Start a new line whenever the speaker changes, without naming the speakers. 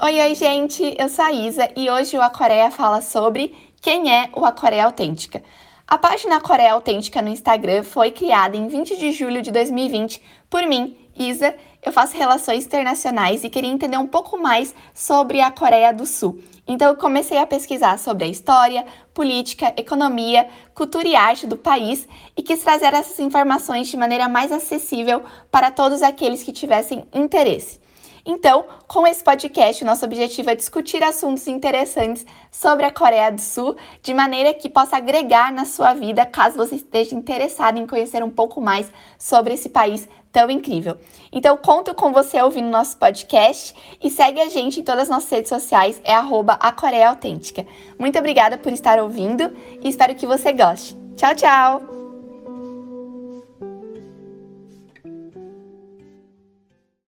Oi, oi, gente! Eu sou a Isa e hoje o Aquareia fala sobre quem é o Aquareia Autêntica. A página Aquareia Autêntica no Instagram foi criada em 20 de julho de 2020 por mim, Isa. Eu faço relações internacionais e queria entender um pouco mais sobre a Coreia do Sul. Então eu comecei a pesquisar sobre a história, política, economia, cultura e arte do país e quis trazer essas informações de maneira mais acessível para todos aqueles que tivessem interesse. Então, com esse podcast, nosso objetivo é discutir assuntos interessantes sobre a Coreia do Sul, de maneira que possa agregar na sua vida, caso você esteja interessado em conhecer um pouco mais sobre esse país tão incrível. Então, conto com você ouvindo nosso podcast e segue a gente em todas as nossas redes sociais, é arroba. Muito obrigada por estar ouvindo e espero que você goste. Tchau, tchau!